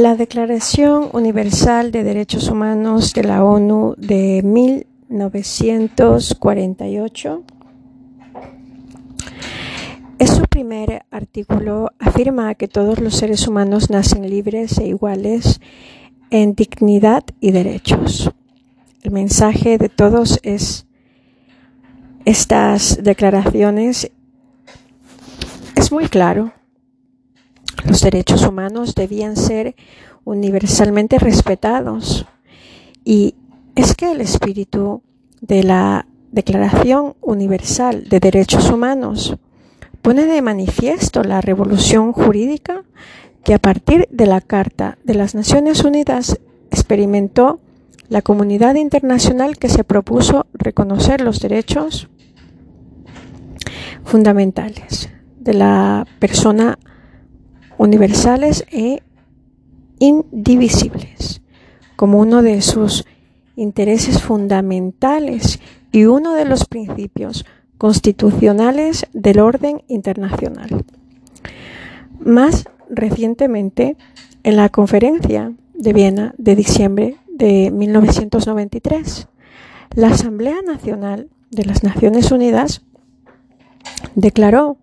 La Declaración Universal de Derechos Humanos de la ONU de 1948 en su primer artículo afirma que todos los seres humanos nacen libres e iguales en dignidad y derechos. El mensaje de todos es estas declaraciones es muy claro. Los derechos humanos debían ser universalmente respetados. Y es que el espíritu de la Declaración Universal de Derechos Humanos pone de manifiesto la revolución jurídica que a partir de la Carta de las Naciones Unidas experimentó la comunidad internacional que se propuso reconocer los derechos fundamentales de la persona universales e indivisibles como uno de sus intereses fundamentales y uno de los principios constitucionales del orden internacional. Más recientemente, en la conferencia de Viena de diciembre de 1993, la Asamblea Nacional de las Naciones Unidas declaró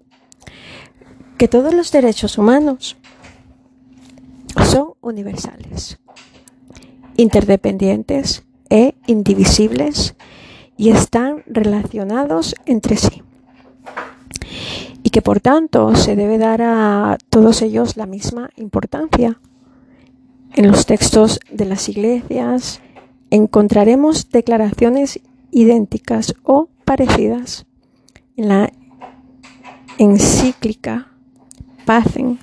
que todos los derechos humanos son universales, interdependientes e indivisibles y están relacionados entre sí. Y que por tanto se debe dar a todos ellos la misma importancia. En los textos de las iglesias encontraremos declaraciones idénticas o parecidas. En la encíclica Pacen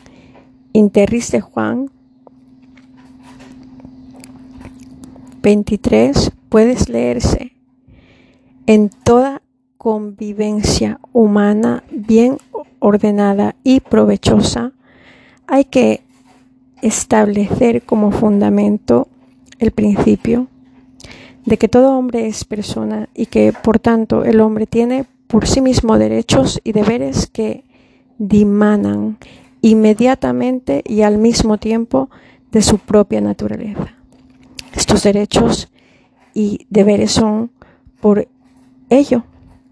Interris de Juan. 23 puedes leerse en toda convivencia humana bien ordenada y provechosa, hay que establecer como fundamento el principio de que todo hombre es persona y que por tanto el hombre tiene por sí mismo derechos y deberes que dimanan inmediatamente y al mismo tiempo de su propia naturaleza. Estos derechos y deberes son por ello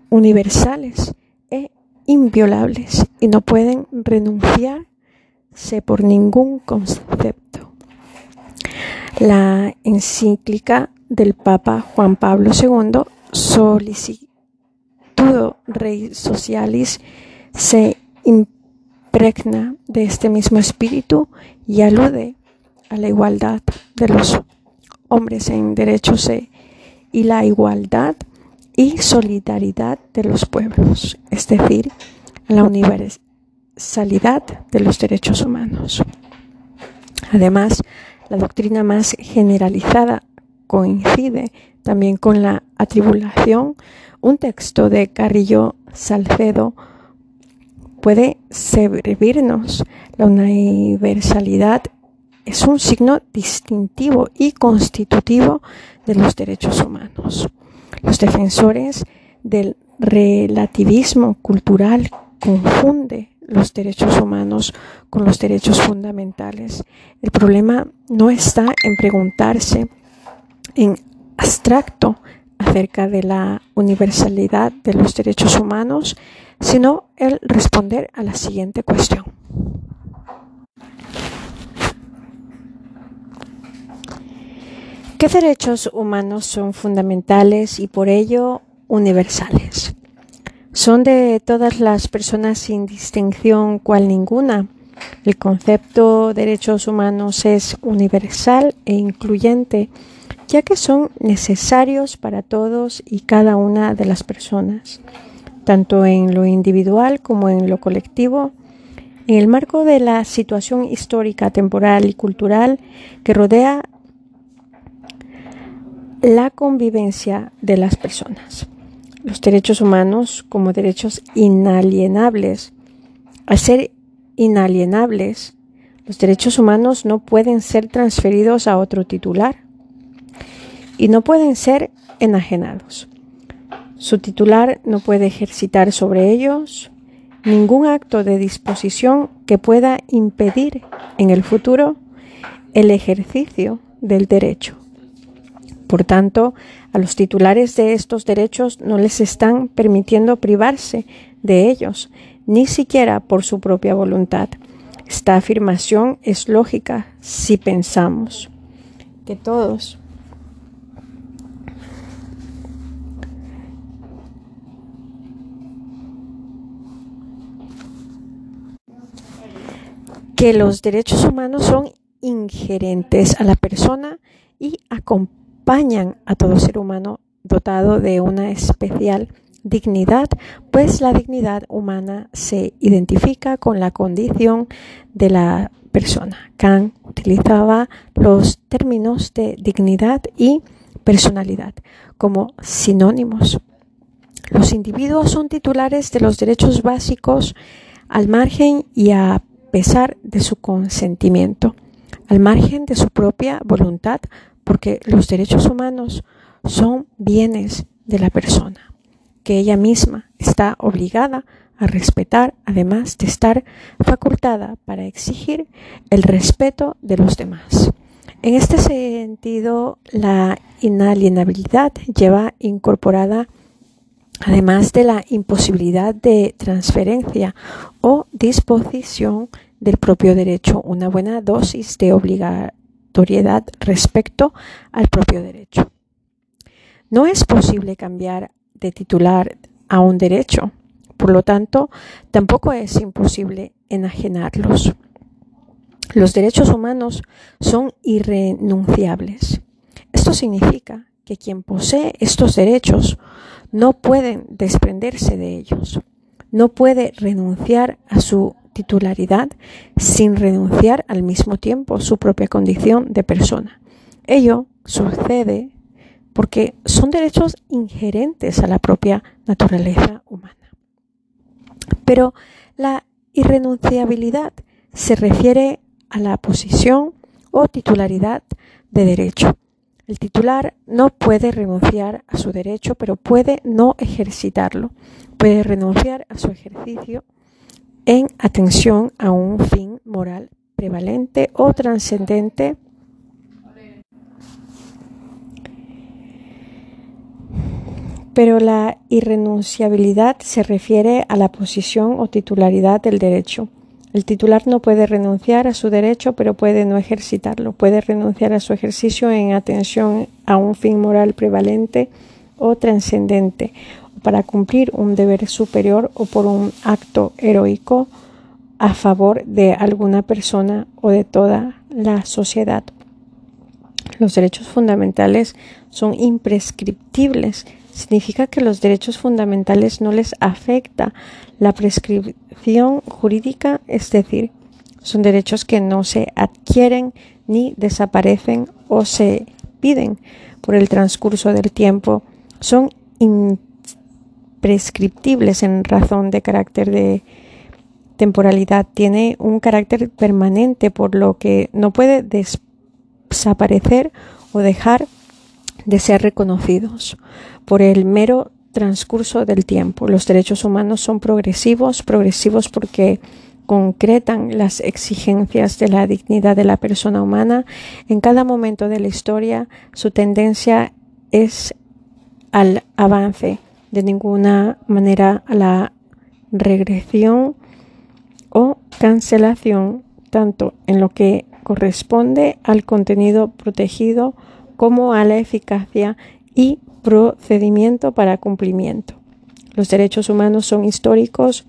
universales e inviolables y no pueden renunciarse por ningún concepto. La encíclica del Papa Juan Pablo II, Solicitudo Rei Socialis, se impregna de este mismo espíritu y alude a la igualdad de los hombres en derechos y la igualdad y solidaridad de los pueblos, es decir, la universalidad de los derechos humanos. Además, la doctrina más generalizada coincide también con la atribulación. Un texto de Carrillo Salcedo puede servirnos. La universalidad es un signo distintivo y constitutivo de los derechos humanos. Los defensores del relativismo cultural confunde los derechos humanos con los derechos fundamentales. El problema no está en preguntarse en abstracto acerca de la universalidad de los derechos humanos, sino el responder a la siguiente cuestión. ¿Qué derechos humanos son fundamentales y por ello universales? Son de todas las personas sin distinción cual ninguna. El concepto derechos humanos es universal e incluyente, ya que son necesarios para todos y cada una de las personas, tanto en lo individual como en lo colectivo, en el marco de la situación histórica, temporal y cultural que rodea la convivencia de las personas. Los derechos humanos como derechos inalienables. Al ser inalienables, los derechos humanos no pueden ser transferidos a otro titular y no pueden ser enajenados. Su titular no puede ejercitar sobre ellos ningún acto de disposición que pueda impedir en el futuro el ejercicio del derecho. Por tanto, a los titulares de estos derechos no les están permitiendo privarse de ellos, ni siquiera por su propia voluntad. Esta afirmación es lógica si pensamos que todos que los derechos humanos son ingerentes a la persona y acompañan a todo ser humano dotado de una especial dignidad, pues la dignidad humana se identifica con la condición de la persona. Kant utilizaba los términos de dignidad y personalidad como sinónimos. Los individuos son titulares de los derechos básicos al margen y a pesar de su consentimiento, al margen de su propia voluntad, porque los derechos humanos son bienes de la persona, que ella misma está obligada a respetar, además de estar facultada para exigir el respeto de los demás. En este sentido, la inalienabilidad lleva incorporada además de la imposibilidad de transferencia o disposición del propio derecho, una buena dosis de obligatoriedad respecto al propio derecho. No es posible cambiar de titular a un derecho, por lo tanto, tampoco es imposible enajenarlos. Los derechos humanos son irrenunciables. Esto significa que quien posee estos derechos no puede desprenderse de ellos, no puede renunciar a su titularidad sin renunciar al mismo tiempo su propia condición de persona. Ello sucede porque son derechos inherentes a la propia naturaleza humana. Pero la irrenunciabilidad se refiere a la posición o titularidad de derecho. El titular no puede renunciar a su derecho, pero puede no ejercitarlo. Puede renunciar a su ejercicio en atención a un fin moral prevalente o trascendente pero la irrenunciabilidad se refiere a la posición o titularidad del derecho. El titular no puede renunciar a su derecho, pero puede no ejercitarlo. Puede renunciar a su ejercicio en atención a un fin moral prevalente o trascendente, para cumplir un deber superior o por un acto heroico a favor de alguna persona o de toda la sociedad. Los derechos fundamentales son imprescriptibles significa que los derechos fundamentales no les afecta. La prescripción jurídica, es decir, son derechos que no se adquieren ni desaparecen o se piden por el transcurso del tiempo, son imprescriptibles en razón de carácter de temporalidad, tiene un carácter permanente por lo que no puede desaparecer o dejar de ser reconocidos por el mero transcurso del tiempo. Los derechos humanos son progresivos, progresivos porque concretan las exigencias de la dignidad de la persona humana. En cada momento de la historia su tendencia es al avance, de ninguna manera a la regresión o cancelación, tanto en lo que corresponde al contenido protegido como a la eficacia y procedimiento para cumplimiento. Los derechos humanos son históricos,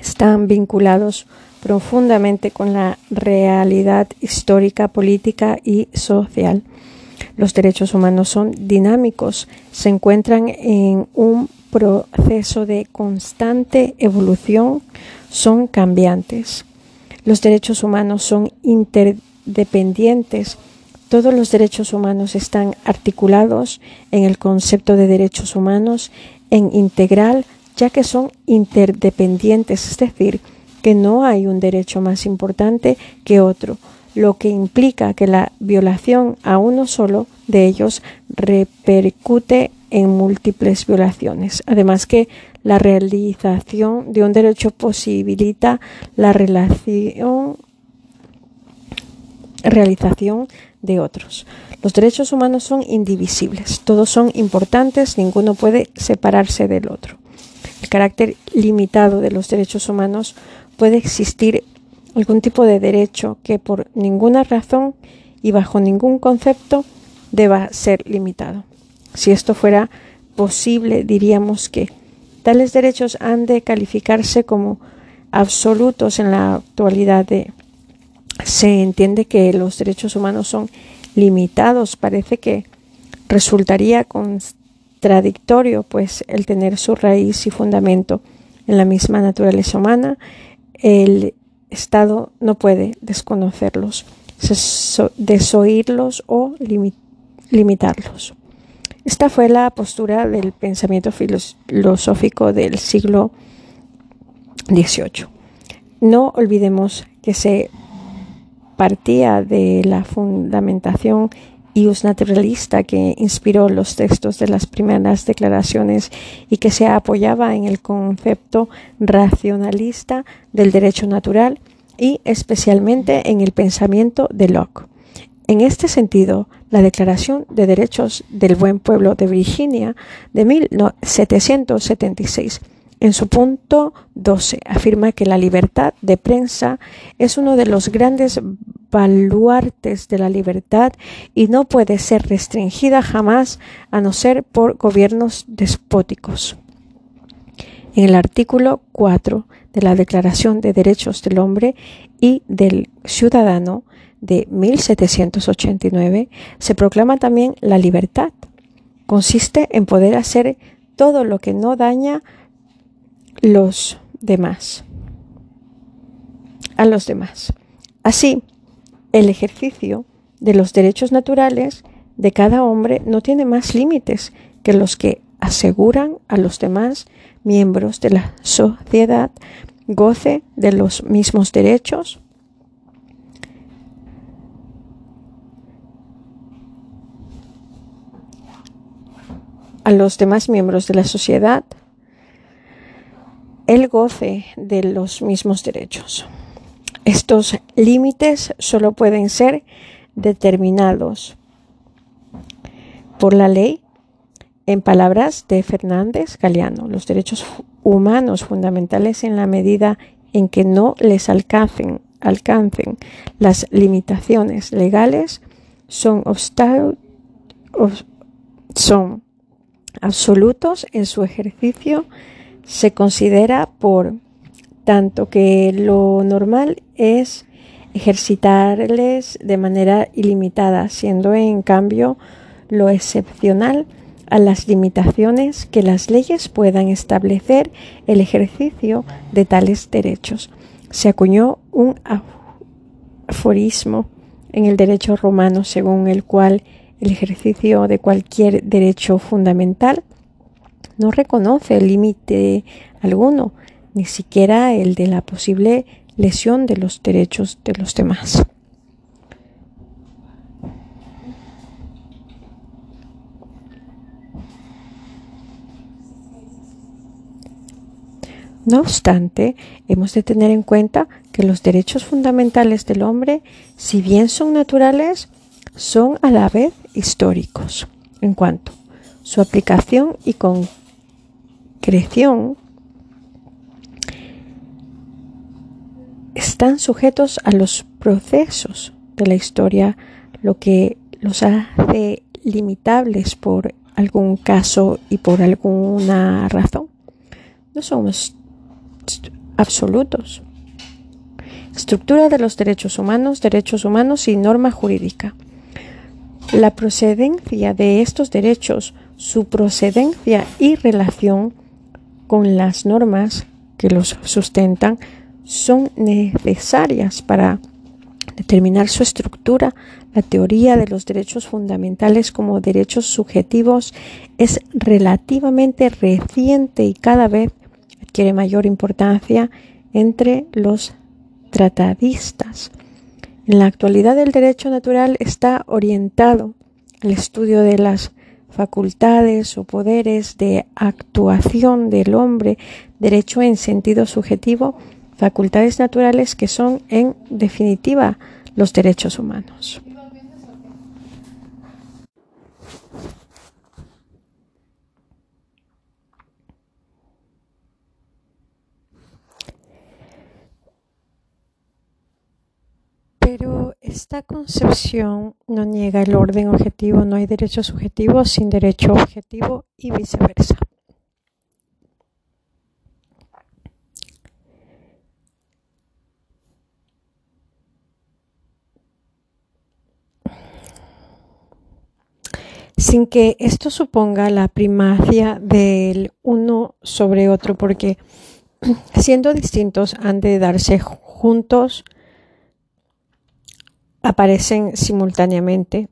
están vinculados profundamente con la realidad histórica, política y social. Los derechos humanos son dinámicos, se encuentran en un proceso de constante evolución, son cambiantes. Los derechos humanos son interdependientes, todos los derechos humanos están articulados en el concepto de derechos humanos en integral, ya que son interdependientes, es decir, que no hay un derecho más importante que otro, lo que implica que la violación a uno solo de ellos repercute en múltiples violaciones. Además que la realización de un derecho posibilita la relación realización de otros. Los derechos humanos son indivisibles, todos son importantes, ninguno puede separarse del otro. El carácter limitado de los derechos humanos puede existir algún tipo de derecho que por ninguna razón y bajo ningún concepto deba ser limitado. Si esto fuera posible, diríamos que tales derechos han de calificarse como absolutos en la actualidad. Se entiende que los derechos humanos son limitados. Parece que resultaría contradictorio, pues el tener su raíz y fundamento en la misma naturaleza humana, el Estado no puede desconocerlos, desoírlos o limitarlos. Esta fue la postura del pensamiento filosófico del siglo XVIII. No olvidemos que se partía de la fundamentación ius naturalista que inspiró los textos de las primeras declaraciones y que se apoyaba en el concepto racionalista del derecho natural y especialmente en el pensamiento de Locke. En este sentido, la Declaración de Derechos del Buen Pueblo de Virginia de 1776 en su punto 12 afirma que la libertad de prensa es uno de los grandes baluartes de la libertad y no puede ser restringida jamás a no ser por gobiernos despóticos. En el artículo 4 de la Declaración de Derechos del Hombre y del Ciudadano de 1789 se proclama también la libertad. Consiste en poder hacer todo lo que no daña los demás, a los demás. Así, el ejercicio de los derechos naturales de cada hombre no tiene más límites que los que aseguran a los demás miembros de la sociedad goce de los mismos derechos a los demás miembros de la sociedad el goce de los mismos derechos. Estos límites solo pueden ser determinados por la ley. En palabras de Fernández Galeano, los derechos humanos fundamentales en la medida en que no les alcancen, alcancen las limitaciones legales son, son absolutos en su ejercicio se considera por tanto que lo normal es ejercitarles de manera ilimitada, siendo en cambio lo excepcional a las limitaciones que las leyes puedan establecer el ejercicio de tales derechos. Se acuñó un aforismo en el derecho romano según el cual el ejercicio de cualquier derecho fundamental no reconoce límite alguno, ni siquiera el de la posible lesión de los derechos de los demás. No obstante, hemos de tener en cuenta que los derechos fundamentales del hombre, si bien son naturales, son a la vez históricos en cuanto su aplicación y con creación están sujetos a los procesos de la historia, lo que los hace limitables por algún caso y por alguna razón. No somos absolutos. Estructura de los derechos humanos, derechos humanos y norma jurídica. La procedencia de estos derechos, su procedencia y relación con las normas que los sustentan son necesarias para determinar su estructura. La teoría de los derechos fundamentales como derechos subjetivos es relativamente reciente y cada vez adquiere mayor importancia entre los tratadistas. En la actualidad el derecho natural está orientado al estudio de las facultades o poderes de actuación del hombre, derecho en sentido subjetivo, facultades naturales que son en definitiva los derechos humanos. Pero esta concepción no niega el orden objetivo, no hay derecho subjetivo sin derecho objetivo y viceversa. sin que esto suponga la primacia del uno sobre otro, porque siendo distintos han de darse juntos, aparecen simultáneamente.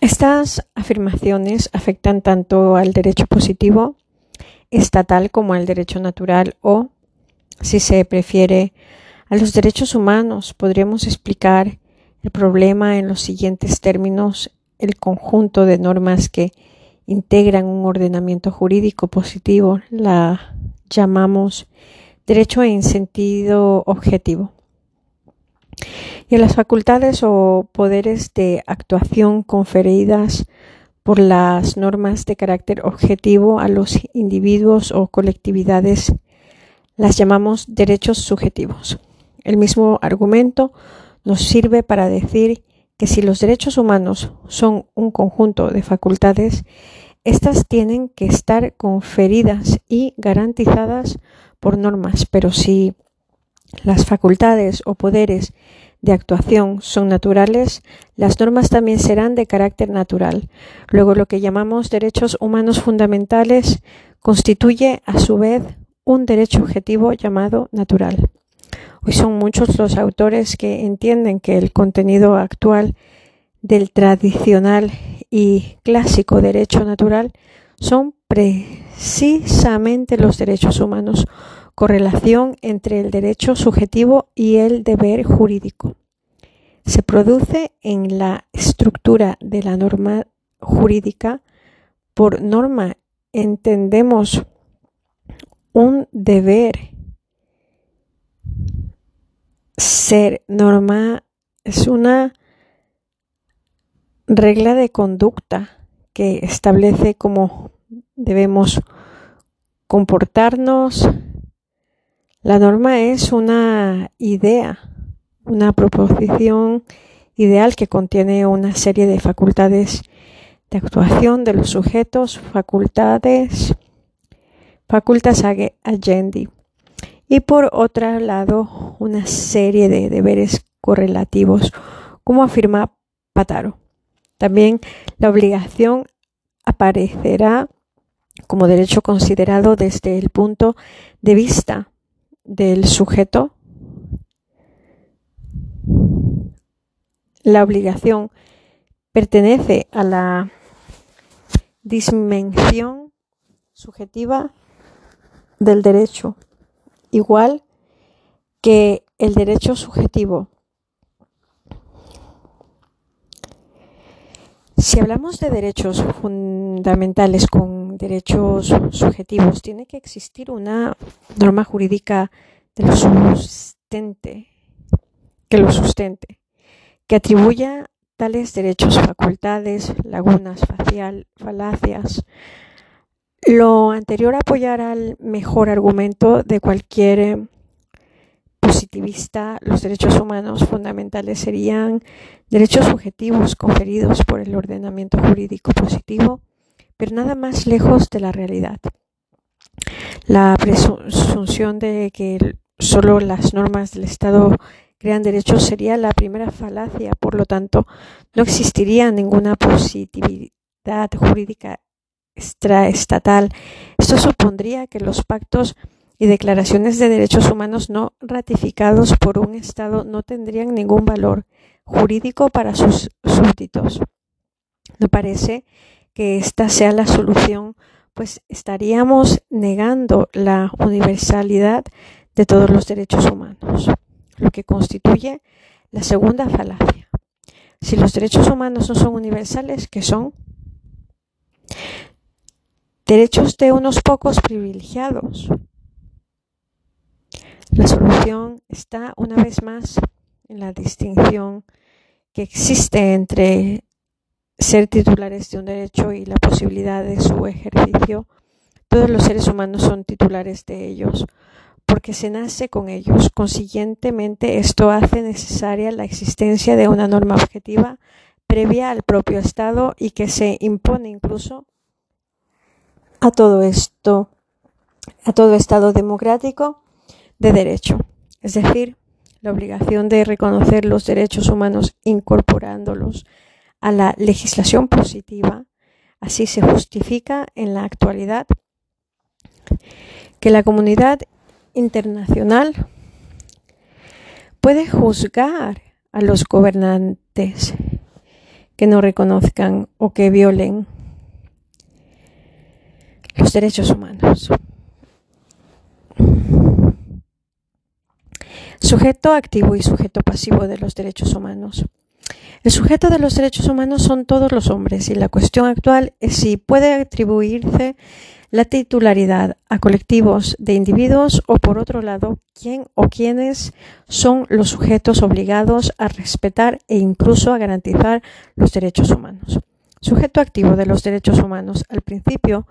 Estas afirmaciones afectan tanto al derecho positivo estatal como al derecho natural o, si se prefiere, a los derechos humanos. Podríamos explicar el problema en los siguientes términos, el conjunto de normas que integran un ordenamiento jurídico positivo la llamamos derecho en sentido objetivo. Y en las facultades o poderes de actuación conferidas por las normas de carácter objetivo a los individuos o colectividades las llamamos derechos subjetivos. El mismo argumento nos sirve para decir que si los derechos humanos son un conjunto de facultades, éstas tienen que estar conferidas y garantizadas por normas, pero si las facultades o poderes de actuación son naturales, las normas también serán de carácter natural. Luego lo que llamamos derechos humanos fundamentales constituye a su vez un derecho objetivo llamado natural. Hoy son muchos los autores que entienden que el contenido actual del tradicional y clásico derecho natural son precisamente los derechos humanos, correlación entre el derecho subjetivo y el deber jurídico. Se produce en la estructura de la norma jurídica. Por norma entendemos un deber ser norma es una regla de conducta que establece cómo debemos comportarnos. La norma es una idea, una proposición ideal que contiene una serie de facultades de actuación de los sujetos, facultades, facultas agendi y por otro lado una serie de deberes correlativos, como afirma Pataro. También la obligación aparecerá como derecho considerado desde el punto de vista del sujeto. La obligación pertenece a la dimensión subjetiva del derecho igual que el derecho subjetivo. Si hablamos de derechos fundamentales con derechos subjetivos, tiene que existir una norma jurídica que lo sustente, que lo sustente, que atribuya tales derechos facultades, lagunas, facial, falacias, lo anterior apoyará al mejor argumento de cualquier eh, positivista. Los derechos humanos fundamentales serían derechos subjetivos conferidos por el ordenamiento jurídico positivo, pero nada más lejos de la realidad. La presunción de que solo las normas del Estado crean derechos sería la primera falacia, por lo tanto, no existiría ninguna positividad jurídica extraestatal. Esto supondría que los pactos y declaraciones de derechos humanos no ratificados por un Estado no tendrían ningún valor jurídico para sus súbditos. No parece que esta sea la solución, pues estaríamos negando la universalidad de todos los derechos humanos, lo que constituye la segunda falacia. Si los derechos humanos no son universales, ¿qué son? derechos de unos pocos privilegiados. La solución está una vez más en la distinción que existe entre ser titulares de un derecho y la posibilidad de su ejercicio. Todos los seres humanos son titulares de ellos porque se nace con ellos. Consiguientemente, esto hace necesaria la existencia de una norma objetiva previa al propio Estado y que se impone incluso a todo esto, a todo Estado democrático de derecho, es decir, la obligación de reconocer los derechos humanos incorporándolos a la legislación positiva. Así se justifica en la actualidad que la comunidad internacional puede juzgar a los gobernantes que no reconozcan o que violen los derechos humanos. Sujeto activo y sujeto pasivo de los derechos humanos. El sujeto de los derechos humanos son todos los hombres y la cuestión actual es si puede atribuirse la titularidad a colectivos de individuos o por otro lado, quién o quiénes son los sujetos obligados a respetar e incluso a garantizar los derechos humanos. Sujeto activo de los derechos humanos. Al principio,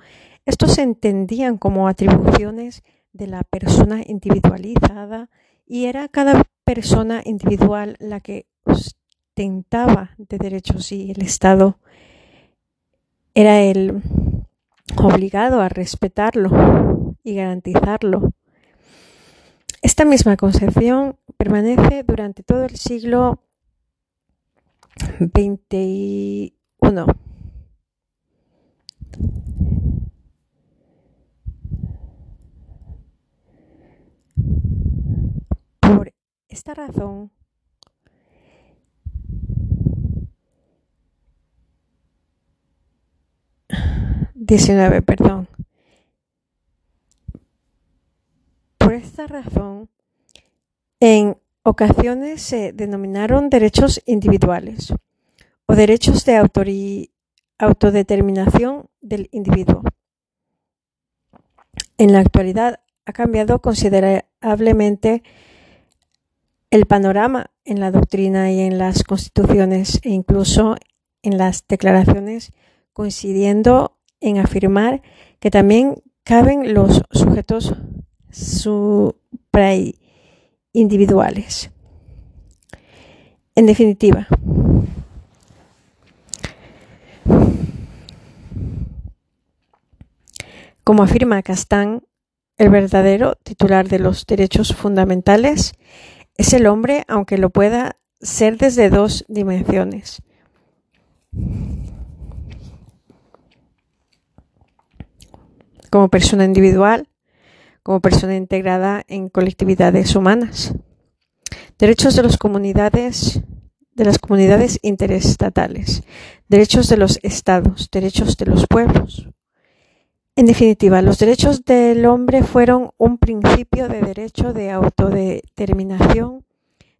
estos se entendían como atribuciones de la persona individualizada y era cada persona individual la que ostentaba de derechos y el Estado era el obligado a respetarlo y garantizarlo. Esta misma concepción permanece durante todo el siglo XXI. Por esta razón, 19, perdón. Por esta razón, en ocasiones se denominaron derechos individuales o derechos de autodeterminación del individuo. En la actualidad ha cambiado considerablemente el panorama en la doctrina y en las constituciones e incluso en las declaraciones coincidiendo en afirmar que también caben los sujetos supraindividuales. En definitiva, como afirma Castán, el verdadero titular de los derechos fundamentales es el hombre, aunque lo pueda ser desde dos dimensiones. Como persona individual, como persona integrada en colectividades humanas. Derechos de las comunidades de las comunidades interestatales, derechos de los estados, derechos de los pueblos. En definitiva, los derechos del hombre fueron un principio de derecho de autodeterminación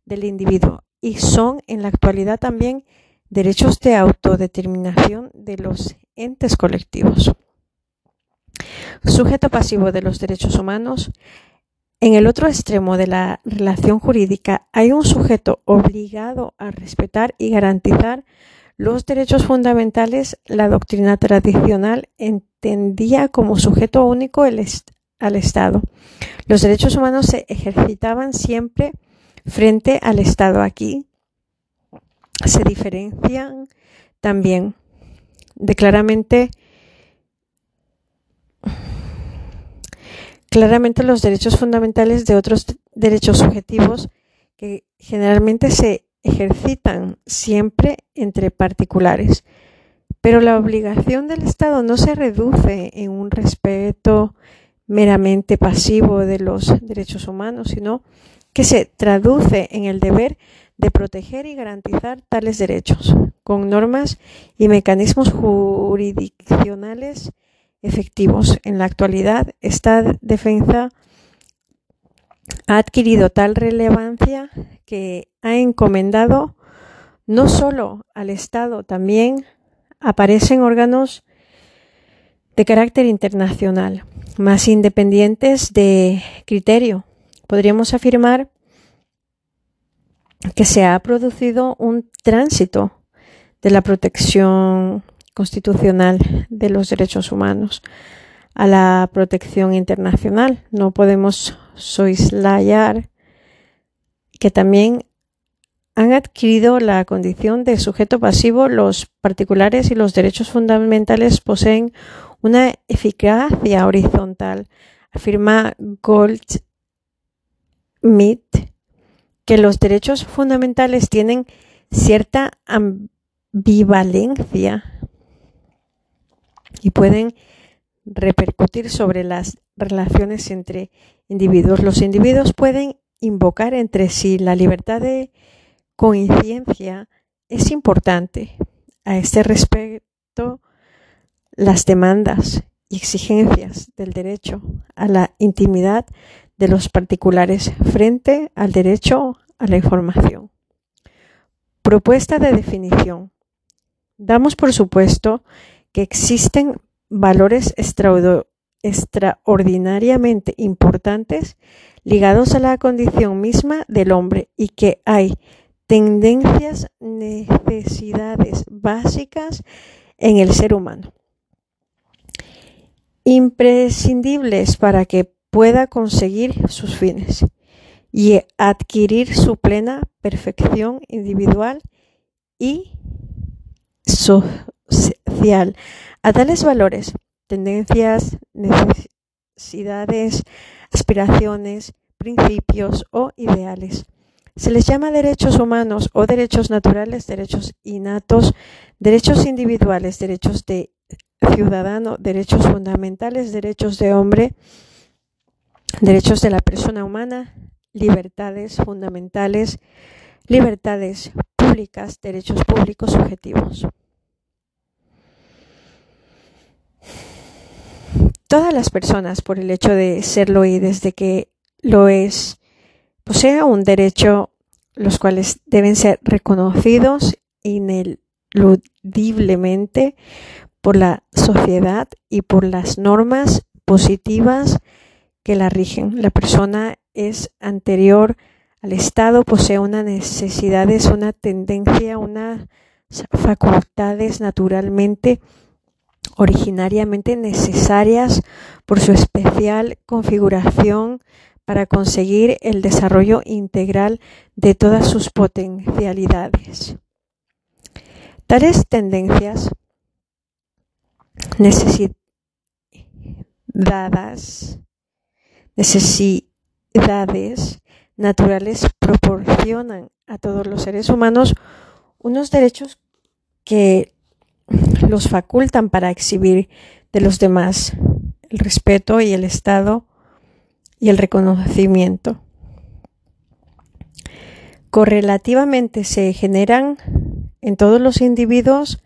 del individuo y son en la actualidad también derechos de autodeterminación de los entes colectivos. Sujeto pasivo de los derechos humanos. En el otro extremo de la relación jurídica hay un sujeto obligado a respetar y garantizar los derechos fundamentales. La doctrina tradicional entendía como sujeto único al Estado. Los derechos humanos se ejercitaban siempre frente al Estado. Aquí se diferencian también de claramente claramente los derechos fundamentales de otros derechos subjetivos que generalmente se ejercitan siempre entre particulares. Pero la obligación del Estado no se reduce en un respeto meramente pasivo de los derechos humanos, sino que se traduce en el deber de proteger y garantizar tales derechos con normas y mecanismos jurisdiccionales efectivos. En la actualidad, esta defensa ha adquirido tal relevancia que ha encomendado no solo al Estado, también aparecen órganos de carácter internacional, más independientes de criterio, podríamos afirmar que se ha producido un tránsito de la protección constitucional de los derechos humanos a la protección internacional. No podemos soislayar que también han adquirido la condición de sujeto pasivo, los particulares y los derechos fundamentales poseen una eficacia horizontal. Afirma Goldsmith que los derechos fundamentales tienen cierta ambivalencia y pueden repercutir sobre las relaciones entre individuos. Los individuos pueden invocar entre sí la libertad de coincidencia es importante. A este respecto, las demandas y exigencias del derecho a la intimidad de los particulares frente al derecho a la información. Propuesta de definición. Damos por supuesto que existen valores extraordinariamente importantes ligados a la condición misma del hombre y que hay tendencias, necesidades básicas en el ser humano, imprescindibles para que pueda conseguir sus fines y adquirir su plena perfección individual y social. A tales valores, tendencias, necesidades, aspiraciones, principios o ideales se les llama derechos humanos o derechos naturales, derechos innatos, derechos individuales, derechos de ciudadano, derechos fundamentales, derechos de hombre, derechos de la persona humana, libertades fundamentales, libertades públicas, derechos públicos subjetivos. Todas las personas, por el hecho de serlo y desde que lo es, posee un derecho los cuales deben ser reconocidos ineludiblemente por la sociedad y por las normas positivas que la rigen. La persona es anterior al Estado, posee unas necesidades, una tendencia, unas facultades naturalmente originariamente necesarias por su especial configuración para conseguir el desarrollo integral de todas sus potencialidades. Tales tendencias necesidades, necesidades naturales proporcionan a todos los seres humanos unos derechos que los facultan para exhibir de los demás el respeto y el estado y el reconocimiento. Correlativamente se generan en todos los individuos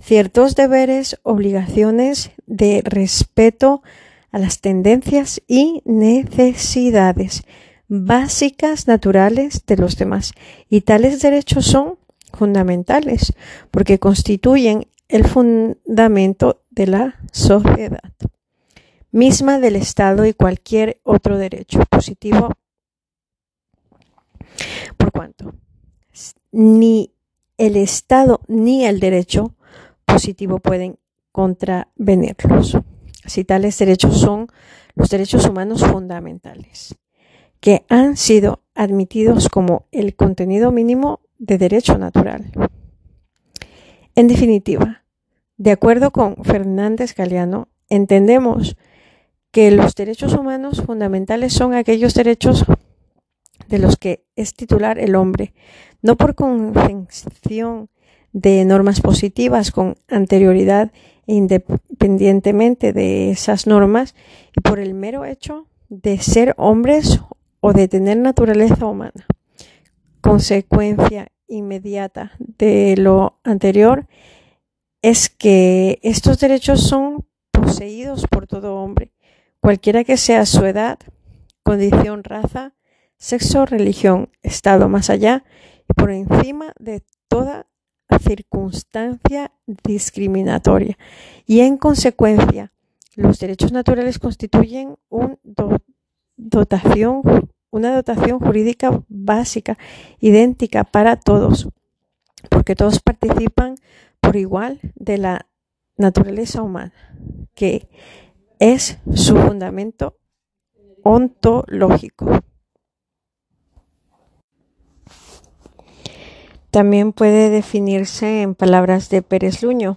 ciertos deberes, obligaciones de respeto a las tendencias y necesidades básicas naturales de los demás. Y tales derechos son fundamentales porque constituyen el fundamento de la sociedad misma del Estado y cualquier otro derecho positivo, por cuanto ni el Estado ni el derecho positivo pueden contravenirlos. Si tales derechos son los derechos humanos fundamentales, que han sido admitidos como el contenido mínimo de derecho natural. En definitiva, de acuerdo con Fernández Galeano, entendemos que los derechos humanos fundamentales son aquellos derechos de los que es titular el hombre, no por concepción de normas positivas con anterioridad e independientemente de esas normas y por el mero hecho de ser hombres o de tener naturaleza humana. Consecuencia inmediata de lo anterior es que estos derechos son poseídos por todo hombre cualquiera que sea su edad, condición, raza, sexo, religión, estado más allá y por encima de toda circunstancia discriminatoria. Y en consecuencia, los derechos naturales constituyen una dotación una dotación jurídica básica, idéntica para todos, porque todos participan por igual de la naturaleza humana, que es su fundamento ontológico. También puede definirse en palabras de Pérez Luño.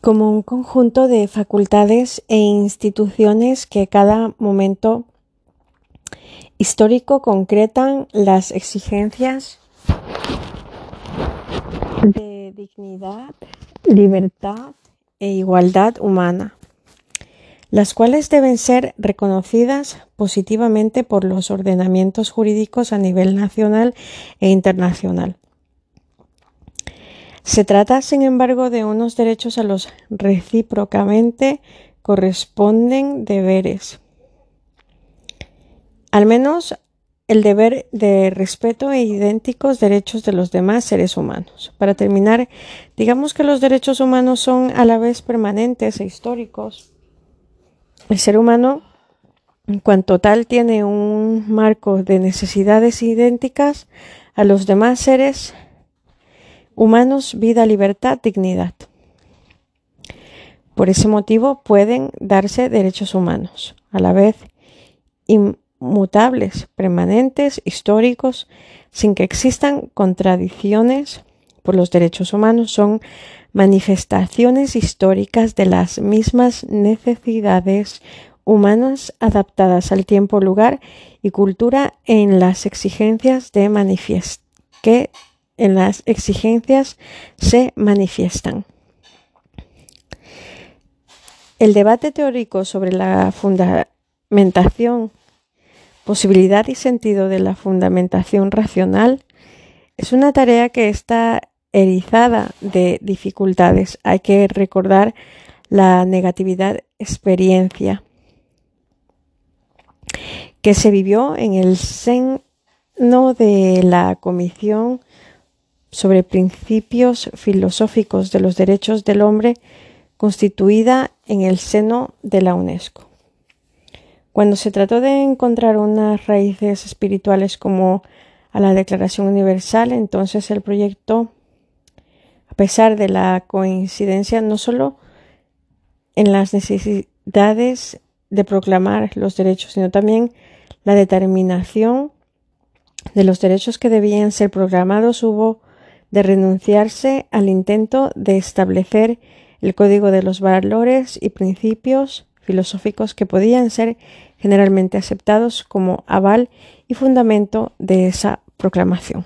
Como un conjunto de facultades e instituciones que cada momento histórico concretan las exigencias de dignidad, libertad e igualdad humana, las cuales deben ser reconocidas positivamente por los ordenamientos jurídicos a nivel nacional e internacional. Se trata, sin embargo, de unos derechos a los recíprocamente corresponden deberes. Al menos el deber de respeto e idénticos derechos de los demás seres humanos. Para terminar, digamos que los derechos humanos son a la vez permanentes e históricos. El ser humano, en cuanto tal, tiene un marco de necesidades idénticas a los demás seres humanos, vida, libertad, dignidad. Por ese motivo pueden darse derechos humanos, a la vez mutables, permanentes, históricos, sin que existan contradicciones por los derechos humanos, son manifestaciones históricas de las mismas necesidades humanas adaptadas al tiempo, lugar y cultura en las exigencias de que en las exigencias se manifiestan. El debate teórico sobre la fundamentación posibilidad y sentido de la fundamentación racional es una tarea que está erizada de dificultades. Hay que recordar la negatividad experiencia que se vivió en el seno de la Comisión sobre Principios Filosóficos de los Derechos del Hombre constituida en el seno de la UNESCO. Cuando se trató de encontrar unas raíces espirituales como a la Declaración Universal, entonces el proyecto, a pesar de la coincidencia no solo en las necesidades de proclamar los derechos, sino también la determinación de los derechos que debían ser programados, hubo de renunciarse al intento de establecer el código de los valores y principios filosóficos que podían ser generalmente aceptados como aval y fundamento de esa proclamación.